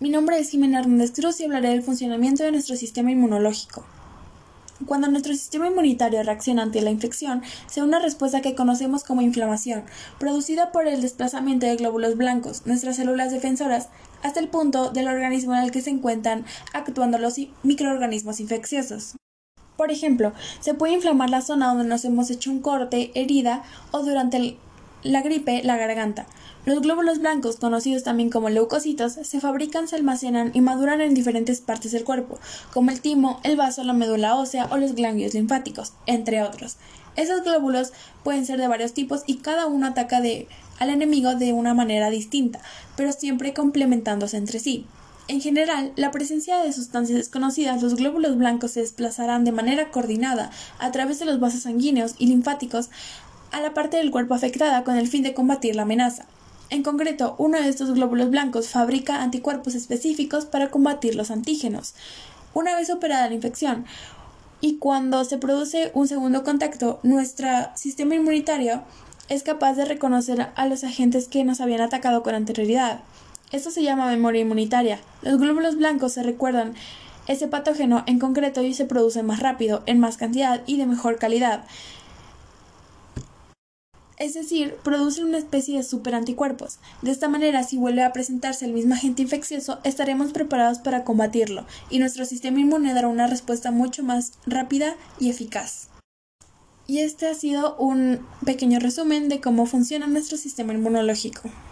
mi nombre es Jimena Hernández Cruz y hablaré del funcionamiento de nuestro sistema inmunológico. Cuando nuestro sistema inmunitario reacciona ante la infección, se da una respuesta que conocemos como inflamación, producida por el desplazamiento de glóbulos blancos, nuestras células defensoras, hasta el punto del organismo en el que se encuentran actuando los microorganismos infecciosos. Por ejemplo, se puede inflamar la zona donde nos hemos hecho un corte, herida o durante la gripe, la garganta. Los glóbulos blancos, conocidos también como leucocitos, se fabrican, se almacenan y maduran en diferentes partes del cuerpo, como el timo, el vaso, la médula ósea o los ganglios linfáticos, entre otros. Esos glóbulos pueden ser de varios tipos y cada uno ataca al enemigo de una manera distinta, pero siempre complementándose entre sí. En general, la presencia de sustancias desconocidas, los glóbulos blancos se desplazarán de manera coordinada a través de los vasos sanguíneos y linfáticos a la parte del cuerpo afectada con el fin de combatir la amenaza. En concreto, uno de estos glóbulos blancos fabrica anticuerpos específicos para combatir los antígenos. Una vez operada la infección y cuando se produce un segundo contacto, nuestro sistema inmunitario es capaz de reconocer a los agentes que nos habían atacado con anterioridad. Esto se llama memoria inmunitaria. Los glóbulos blancos se recuerdan ese patógeno en concreto y se produce más rápido, en más cantidad y de mejor calidad es decir, producen una especie de superanticuerpos. De esta manera, si vuelve a presentarse el mismo agente infeccioso, estaremos preparados para combatirlo y nuestro sistema inmune dará una respuesta mucho más rápida y eficaz. Y este ha sido un pequeño resumen de cómo funciona nuestro sistema inmunológico.